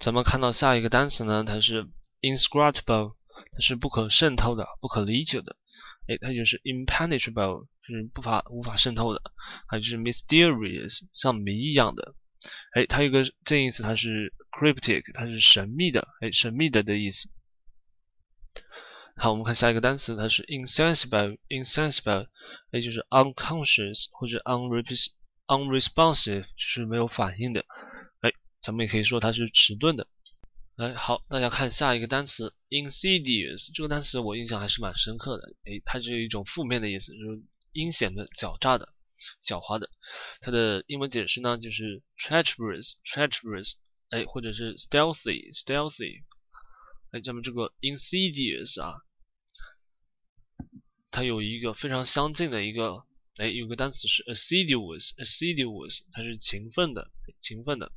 咱们看到下一个单词呢，它是 inscrutable，它是不可渗透的、不可理解的。哎，它就是 impenetrable，是不法无法渗透的。还有就是 mysterious，像谜一样的。哎，它有个近义词，它是 cryptic，它是神秘的。哎，神秘的的意思。好，我们看下一个单词，它是 insensible，insensible，也就是 unconscious 或者 unresponsive，是没有反应的。咱们也可以说它是迟钝的。来，好，大家看下一个单词 insidious，这个单词我印象还是蛮深刻的。哎，它是一种负面的意思，就是阴险的、狡诈的、狡猾的。它的英文解释呢，就是 treacherous，treacherous，哎，或者是 stealthy，stealthy。哎，咱们这个 insidious 啊。它有一个非常相近的一个，哎，有个单词是 assiduous，assiduous，它是勤奋的，勤奋的。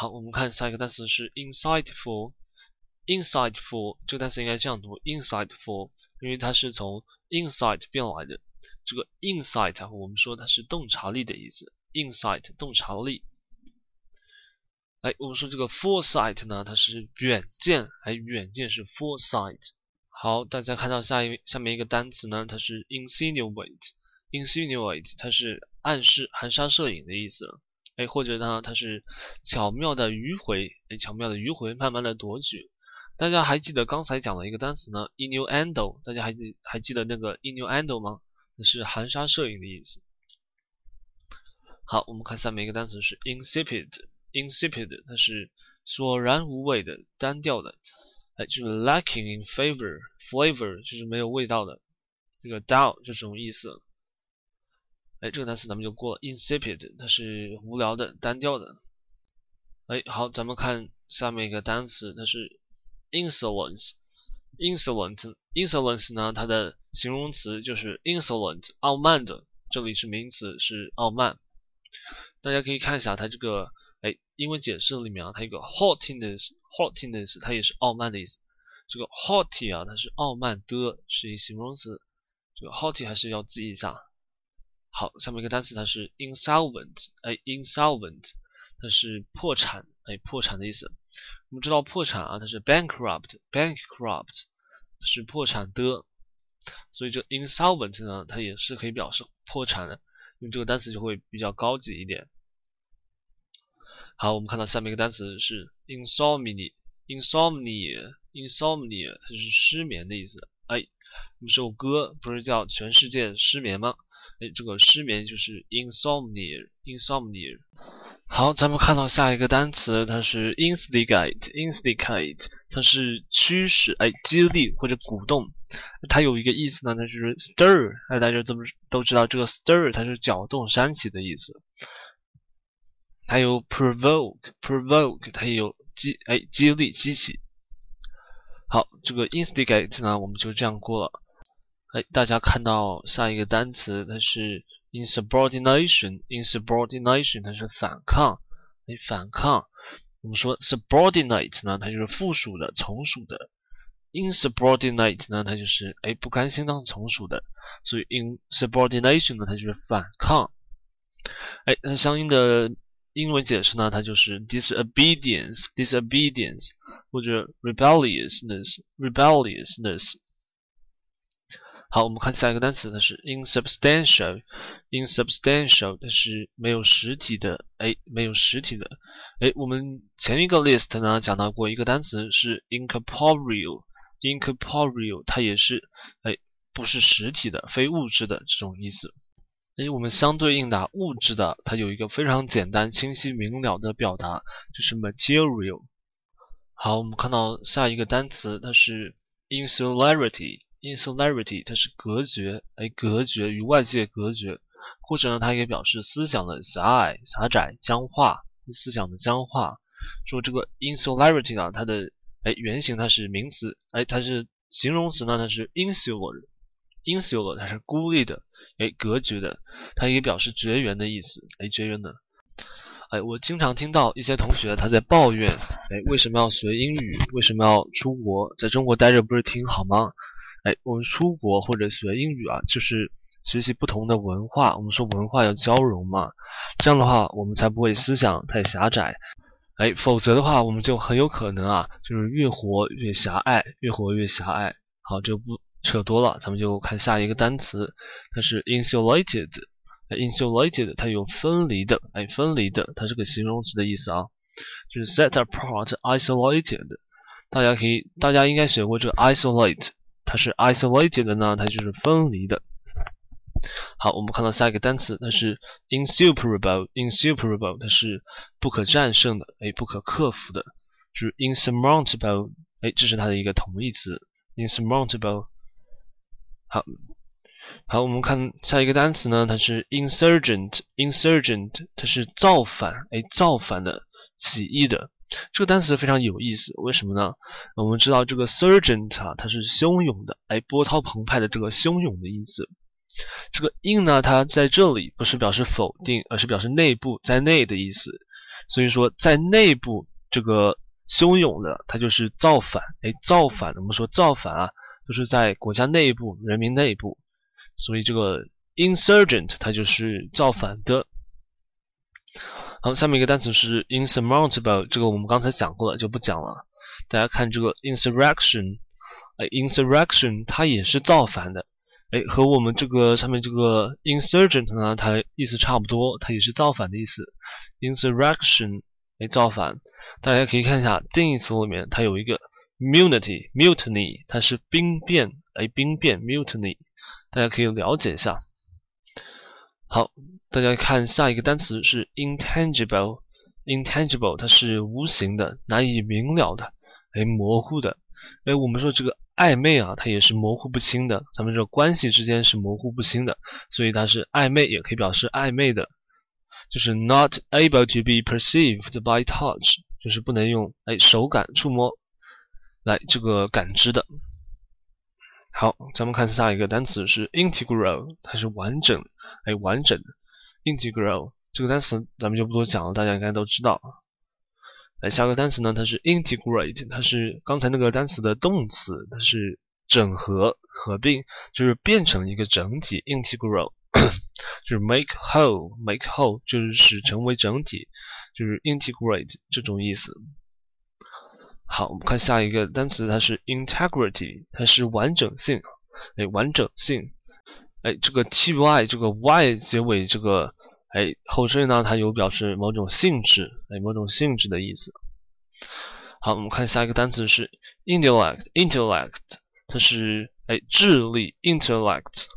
好，我们看下一个单词是 insightful，insightful 这个单词应该这样读，insightful，因为它是从 insight 变来的。这个 insight 我们说它是洞察力的意思，insight 洞察力。哎，我们说这个 foresight 呢，它是远见，哎，远见是 foresight。好，大家看到下一下面一个单词呢，它是 insinuate，insinuate，它是暗示、含沙射影的意思。哎，或者呢，它是巧妙的迂回，哎，巧妙的迂回，慢慢的夺取。大家还记得刚才讲的一个单词呢，inuendo，大家还记还记得那个 inuendo 吗？那是含沙射影的意思。好，我们看下面一个单词是 insipid，insipid，它是索然无味的、单调的。哎，就是 lacking in flavor，flavor 就是没有味道的，这个 dull 就这种意思。哎，这个单词咱们就过了，insipid 它是无聊的、单调的。哎，好，咱们看下面一个单词，它是 insolence，insolent，insolence 呢，它的形容词就是 insolent，傲慢的，这里是名词，是傲慢。大家可以看一下它这个。哎，英文解释里面啊，它有个 haughtiness，haughtiness 它也是傲慢的意思。这个 haughty 啊，它是傲慢的，是一形容词。这个 haughty 还是要记一下。好，下面一个单词它是 insolvent，哎，insolvent 它是破产，哎，破产的意思。我们知道破产啊，它是 bankrupt，bankrupt 是破产的，所以这 insolvent 呢，它也是可以表示破产的，用这个单词就会比较高级一点。好，我们看到下面一个单词是 insomnia，insomnia，insomnia，它是失眠的意思。哎，我们首歌不是叫全世界失眠吗？哎，这个失眠就是 insomnia，insomnia。好，咱们看到下一个单词，它是 instigate，instigate，它是驱使，哎，激励或者鼓动。它有一个意思呢，它就是 stir，哎，大家怎么都知道这个 stir，它是搅动、煽起的意思。还有 provoke，provoke 它也有激哎激励激起。好，这个 instigate 呢，我们就这样过了。哎，大家看到下一个单词，它是 insubordination，insubordination 它是反抗，哎反抗。我们说 subordinate 呢，它就是附属的、从属的。insubordinate 呢，它就是哎不甘心当从属的。所以 insubordination 呢，它就是反抗。哎，那相应的。英文解释呢，它就是 disobedience，disobedience 或者 rebelliousness，rebelliousness。好，我们看下一个单词，它是 insubstantial，insubstantial 它是没有实体的，哎，没有实体的。哎，我们前一个 list 呢讲到过一个单词是 incorporeal，incorporeal 它也是哎不是实体的、非物质的这种意思。哎，我们相对应的物质的，它有一个非常简单、清晰、明了的表达，就是 material。好，我们看到下一个单词，它是 insularity。Insularity 它是隔绝，哎，隔绝与外界隔绝，或者呢，它也表示思想的狭隘、狭窄、僵化，思想的僵化。说这个 insularity 呢，它的哎原型它是名词，哎，它是形容词呢，它是 insular。insular 它是孤立的。哎，隔绝的，它也表示绝缘的意思。哎，绝缘的。哎，我经常听到一些同学他在抱怨，哎，为什么要学英语？为什么要出国？在中国待着不是挺好吗？哎，我们出国或者学英语啊，就是学习不同的文化。我们说文化要交融嘛，这样的话我们才不会思想太狭窄。哎，否则的话，我们就很有可能啊，就是越活越狭隘，越活越狭隘。好，就不扯多了，咱们就看下一个单词，它是 insulated。insulated 它有分离的，哎，分离的，它是个形容词的意思啊，就是 set apart isolated。大家可以，大家应该学过这个 isolate，它是 isolated 的呢，它就是分离的。好，我们看到下一个单词，它是 insuperable，insuperable 它是不可战胜的，哎，不可克服的，就是 insurmountable，哎，这是它的一个同义词，insurmountable。好，好，我们看下一个单词呢，它是 insurgent，insurgent 它是造反，哎，造反的，起义的。这个单词非常有意思，为什么呢？我们知道这个 surgent 啊，它是汹涌的，哎，波涛澎湃的这个汹涌的意思。这个 in 呢，它在这里不是表示否定，而是表示内部在内的意思。所以说，在内部这个汹涌的，它就是造反。哎，造反，我们说造反啊，都是在国家内部、人民内部。所以这个 insurgent 它就是造反的。好，下面一个单词是 insurmountable，这个我们刚才讲过了，就不讲了。大家看这个 insurrection，哎，insurrection 它也是造反的。哎，和我们这个上面这个 insurgent 呢，它意思差不多，它也是造反的意思。insurrection，哎，造反。大家可以看一下定义词里面，它有一个 mutiny，mutiny，它是兵变，哎，兵变 mutiny，大家可以了解一下。好，大家看下一个单词是 intangible，intangible，它是无形的，难以明了的，哎，模糊的。哎，我们说这个。暧昧啊，它也是模糊不清的。咱们这关系之间是模糊不清的，所以它是暧昧，也可以表示暧昧的，就是 not able to be perceived by touch，就是不能用哎手感触摸来这个感知的。好，咱们看下一个单词是 integral，它是完整，哎完整，integral 这个单词咱们就不多讲了，大家应该都知道。来下个单词呢？它是 integrate，它是刚才那个单词的动词，它是整合、合并，就是变成一个整体。integral 就是 make whole，make whole 就是使成为整体，就是 integrate 这种意思。好，我们看下一个单词，它是 integrity，它是完整性。哎，完整性。哎，这个 ty 这个 y 结尾这个。哎，后缀呢？它有表示某种性质，哎，某种性质的意思。好，我们看下一个单词是 intellect，intellect，它是哎智力，intellect。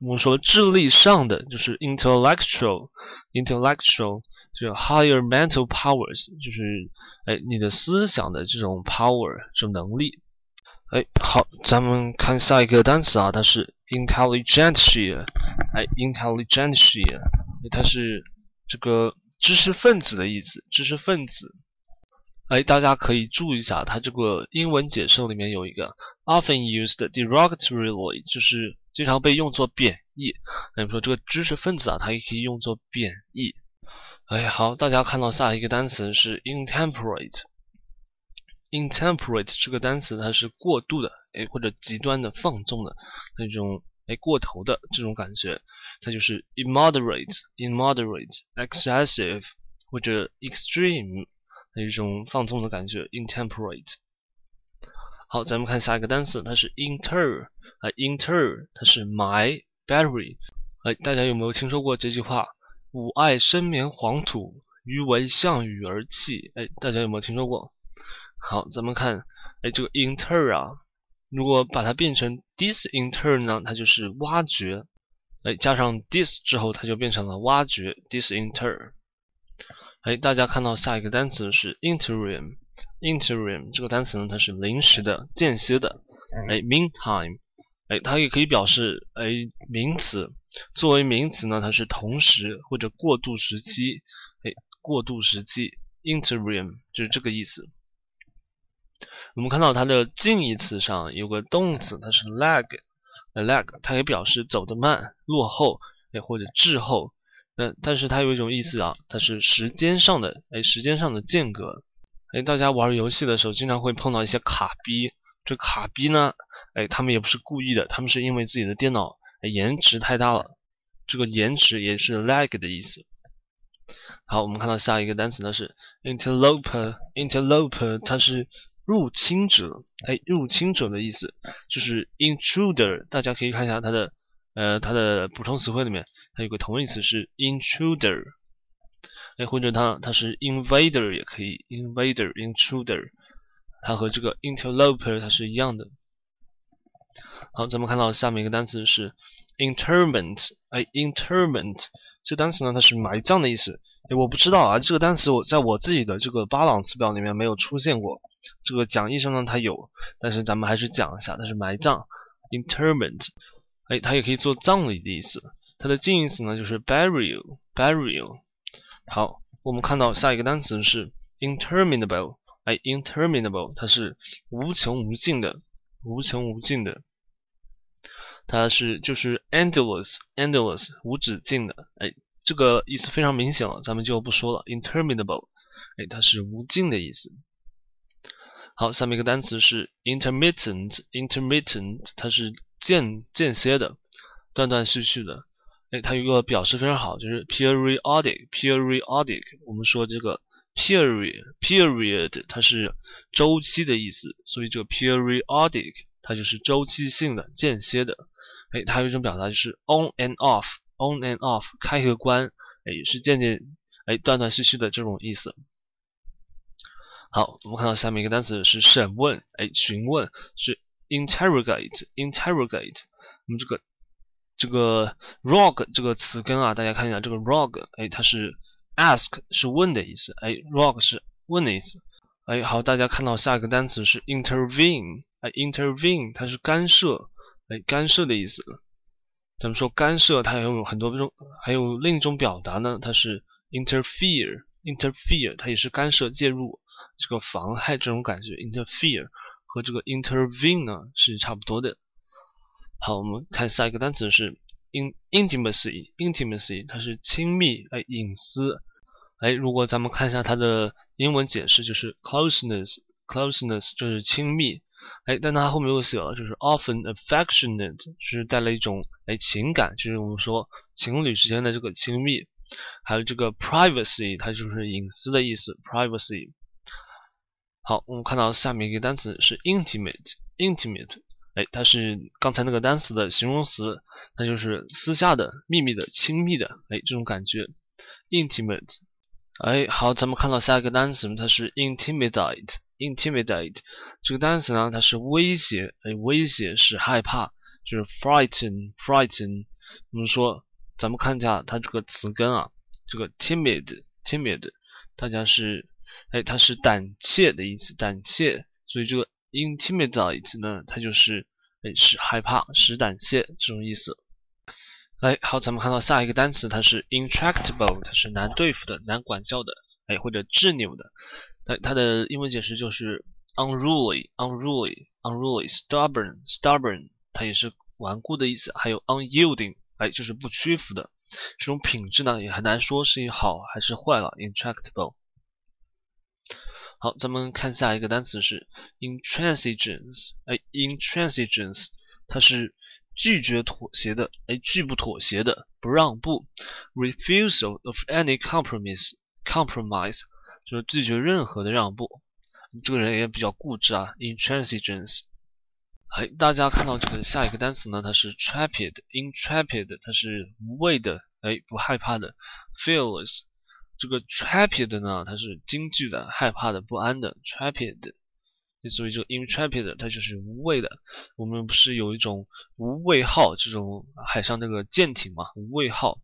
我们说智力上的就是 intellectual，intellectual 就 higher mental powers，就是哎你的思想的这种 power，这种能力。哎，好，咱们看下一个单词啊，它是 intelligentsia，哎，intelligentsia。它是这个知识分子的意思，知识分子。哎，大家可以注意一下，它这个英文解释里面有一个 often used derogatorily，就是经常被用作贬义。那比如说这个知识分子啊，它也可以用作贬义。哎，好，大家看到下一个单词是 intemperate。Intemperate 这个单词它是过度的，哎，或者极端的放纵的那种。哎，过头的这种感觉，它就是 immoderate、immoderate、excessive 或者 extreme 的一种放纵的感觉，intemperate。好，咱们看下一个单词，它是 inter，啊，inter 它是埋 bury。哎，大家有没有听说过这句话？吾爱深眠黄土，余为项羽而泣。哎，大家有没有听说过？好，咱们看，哎，这个 inter 啊。如果把它变成 disinter 呢，它就是挖掘。哎，加上 dis 之后，它就变成了挖掘 disinter。哎，大家看到下一个单词是 interim。interim 这个单词呢，它是临时的、间歇的。哎，meantime，哎，它也可以表示哎名词。作为名词呢，它是同时或者过渡时期。哎，过渡时期 interim 就是这个意思。我们看到它的近义词上有个动词，它是 lag，lag，它也表示走得慢、落后，哎或者滞后。那但是它有一种意思啊，它是时间上的，哎时间上的间隔。哎，大家玩游戏的时候经常会碰到一些卡逼，这卡逼呢，哎他们也不是故意的，他们是因为自己的电脑延迟太大了。这个延迟也是 lag 的意思。好，我们看到下一个单词呢是 interloper，interloper 它是入侵者，哎，入侵者的意思，就是 intruder，大家可以看一下它的呃它的补充词汇里面，它有个同义词是 intruder，哎，或者它它是 invader 也可以，invader，intruder，它和这个 interloper 它是一样的。好，咱们看到下面一个单词是 interment，哎，interment 这单词呢它是埋葬的意思。哎，我不知道啊，这个单词我在我自己的这个巴朗词表里面没有出现过。这个讲义上呢它有，但是咱们还是讲一下，它是埋葬，interment。哎，它也可以做葬礼的意思。它的近义词呢就是 burial，burial。好，我们看到下一个单词是 interminable，哎，interminable 它是无穷无尽的，无穷无尽的。它是就是 endless，endless 无止境的，哎。这个意思非常明显了，咱们就不说了。interminable，哎，它是无尽的意思。好，下面一个单词是 intermittent，intermittent，它是间间歇的，断断续续的。哎，它有一个表示非常好，就是 periodic，periodic。我们说这个 period，period，它是周期的意思，所以这个 periodic 它就是周期性的、间歇的。哎，它有一种表达就是 on and off。On and off 开和关，哎，也是渐渐哎断断续续的这种意思。好，我们看到下面一个单词是审问，哎，询问是 interrogate，interrogate。我们这个这个 rog 这个词根啊，大家看一下这个 rog，哎，它是 ask 是问的意思，哎，rog 是问的意思。哎，好，大家看到下一个单词是 intervene，哎，intervene 它是干涉，哎，干涉的意思。咱们说干涉，它有很多种，还有另一种表达呢，它是 interfere，interfere，它也是干涉、介入，这个妨害这种感觉。interfere 和这个 intervene 呢是差不多的。好，我们看下一个单词是 in intimacy，intimacy 它是亲密，哎，隐私。哎，如果咱们看一下它的英文解释，就是 closeness，closeness 就是亲密。哎，但它后面又写了，就是 often affectionate，就是带了一种哎情感，就是我们说情侣之间的这个亲密。还有这个 privacy，它就是隐私的意思，privacy。好，我们看到下面一个单词是 intimate，intimate，哎，它是刚才那个单词的形容词，它就是私下的、秘密的、亲密的，哎，这种感觉，intimate。哎，好，咱们看到下一个单词，它是 intimidate。intimidate 这个单词呢，它是威胁，哎，威胁是害怕，就是 frighten，frighten。我们说，咱们看一下它这个词根啊，这个 timid，timid，大家是，哎，它是胆怯的意思，胆怯。所以这个 intimidate 呢，它就是，哎，是害怕，使胆怯这种意思。哎，好，咱们看到下一个单词，它是 intractable，它是难对付的，难管教的，哎，或者执拗的。它它的英文解释就是 unruly，unruly，unruly，stubborn，stubborn，它也是顽固的意思。还有 unyielding，哎，就是不屈服的。这种品质呢，也很难说是好还是坏了。intractable。好，咱们看下一个单词是 intransigence，哎，intransigence，它是拒绝妥协的，哎，拒不妥协的，不让步。refusal of any compromise，compromise。就是拒绝任何的让步，这个人也比较固执啊。intransigence，哎，大家看到这个下一个单词呢，它是 trapid。Intrepid，它是无畏的，哎，不害怕的。fearless，这个 trapid 呢，它是惊惧的、害怕的、不安的。Trapid 所以这个 intrepid 它就是无畏的。我们不是有一种无畏号这种海上那个舰艇嘛？无畏号。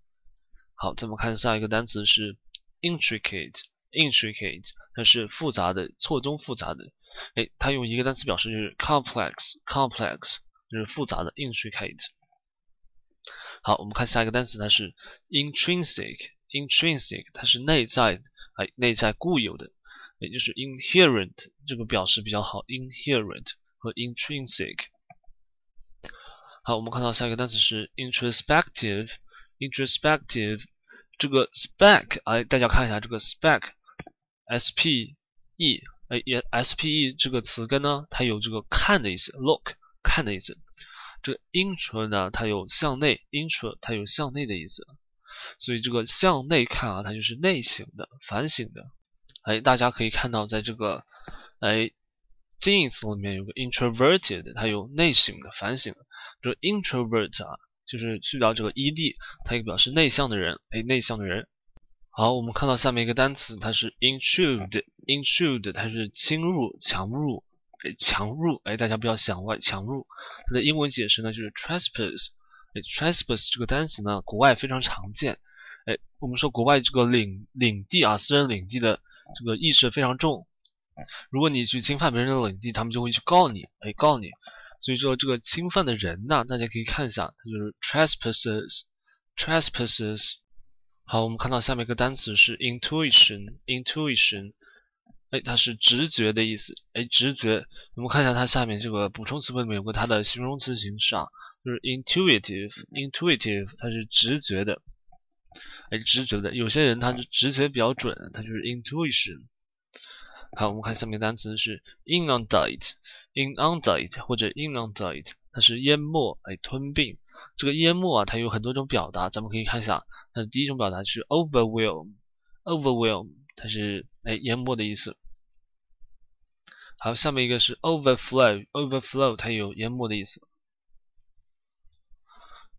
好，咱们看下一个单词是 intricate。intricate，它是复杂的、错综复杂的。哎，它用一个单词表示就是 complex，complex 就是复杂的 intricate。好，我们看下一个单词，它是 intrinsic，intrinsic 它是内在，哎，内在固有的，也就是 inherent 这个表示比较好，inherent 和 intrinsic。好，我们看到下一个单词是 introspective，introspective 这个 spec，哎，大家看一下这个 spec。S P E，哎，也 S P E 这个词根呢，它有这个看的意思，look 看的意思。这个 intro 呢，它有向内，intro 它有向内的意思。所以这个向内看啊，它就是内省的、反省的。哎，大家可以看到，在这个哎近义词里面有个 introverted，它有内省的、反省的。这 introvert 啊，就是去掉这个 ed，它也表示内向的人。哎，内向的人。好，我们看到下面一个单词，它是 intrude，intrude，它是侵入、强入，哎，强入，哎，大家不要想歪，强入。它的英文解释呢就是 trespass，哎，trespass 这个单词呢，国外非常常见，哎，我们说国外这个领领地啊，私人领地的这个意识非常重，如果你去侵犯别人的领地，他们就会去告你，哎，告你。所以说这个侵犯的人呢，大家可以看一下，它就是 trespassers，trespassers。好，我们看到下面一个单词是 intuition，intuition，哎，它是直觉的意思，哎，直觉。我们看一下它下面这个补充词汇里面有个它的形容词形式啊，就是 intuitive，intuitive，它是直觉的，哎，直觉的。有些人他就直觉比较准，他就是 intuition。好，我们看下面单词是 inundate，inundate 或者 inundate，它是淹没，哎，吞并。这个淹没啊，它有很多种表达，咱们可以看一下。它的第一种表达是 overwhelm，overwhelm，它是哎淹没的意思。好，下面一个是 overflow，overflow，它有淹没的意思。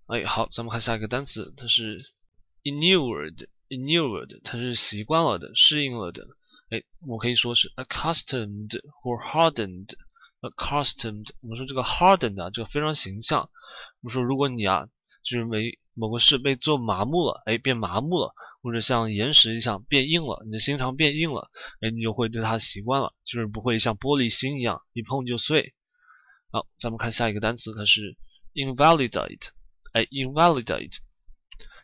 哎，好，咱们看下一个单词，它是 inured，inured，它是习惯了的，适应了的。哎，我可以说是 accustomed 或 hardened，accustomed。我们说这个 hardened 啊，这个非常形象。我们说，如果你啊，就是没某个事被做麻木了，哎，变麻木了，或者像岩石一样变硬了，你的心肠变硬了，哎，你就会对它习惯了，就是不会像玻璃心一样一碰就碎。好，咱们看下一个单词，它是 invalidate，哎，invalidate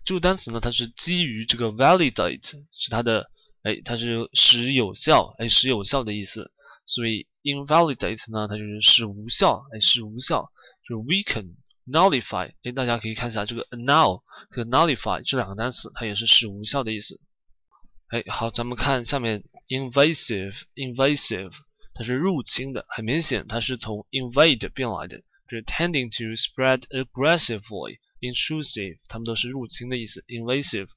这个单词呢，它是基于这个 validate 是它的。哎，它是使有效，哎，使有效的意思，所以 invalidate 呢，它就是使无效，哎，使无效，就是 weaken、nullify，哎，大家可以看一下这个 annul 和 nullify 这两个单词，它也是使无效的意思。哎，好，咱们看下面 invasive，invasive，它是入侵的，很明显它是从 invade 变来的，就是 tending to spread aggressively Intrusive，它们都是入侵的意思，invasive。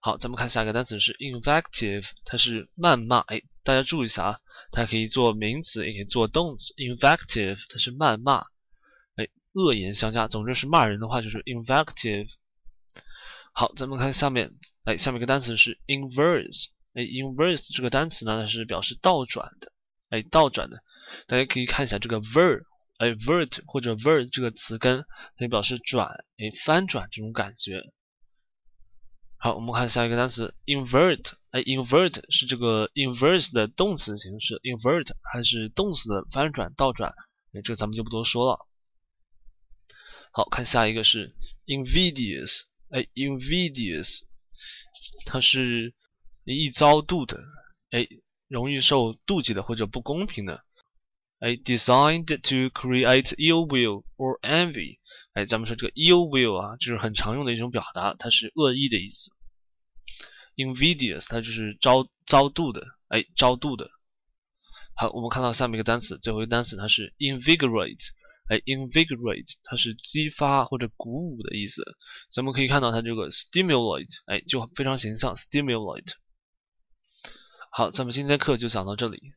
好，咱们看下一个单词是 invective，它是谩骂。哎，大家注意一下啊，它可以做名词，也可以做动词。invective 它是谩骂，哎，恶言相加。总之是骂人的话就是 invective。好，咱们看下面，哎，下面一个单词是 inverse。哎，inverse 这个单词呢，它是表示倒转的，哎，倒转的。大家可以看一下这个 ver，哎，vert 或者 vert 这个词根，它表示转，哎，翻转这种感觉。好，我们看下一个单词 invert。哎，invert 是这个 inverse 的动词形式，invert 还是动词的翻转、倒转。哎，这个咱们就不多说了。好看下一个是 invidious。哎，invidious 它是易遭妒的，哎，容易受妒忌的或者不公平的。哎，designed to create ill will or envy。哎，咱们说这个 ill will 啊，就是很常用的一种表达，它是恶意的意思。invidious 它就是招遭妒的，哎，招妒的。好，我们看到下面一个单词，最后一个单词它是 invigorate，哎，invigorate 它是激发或者鼓舞的意思。咱们可以看到它这个 stimulate，哎，就非常形象，stimulate。好，咱们今天课就讲到这里。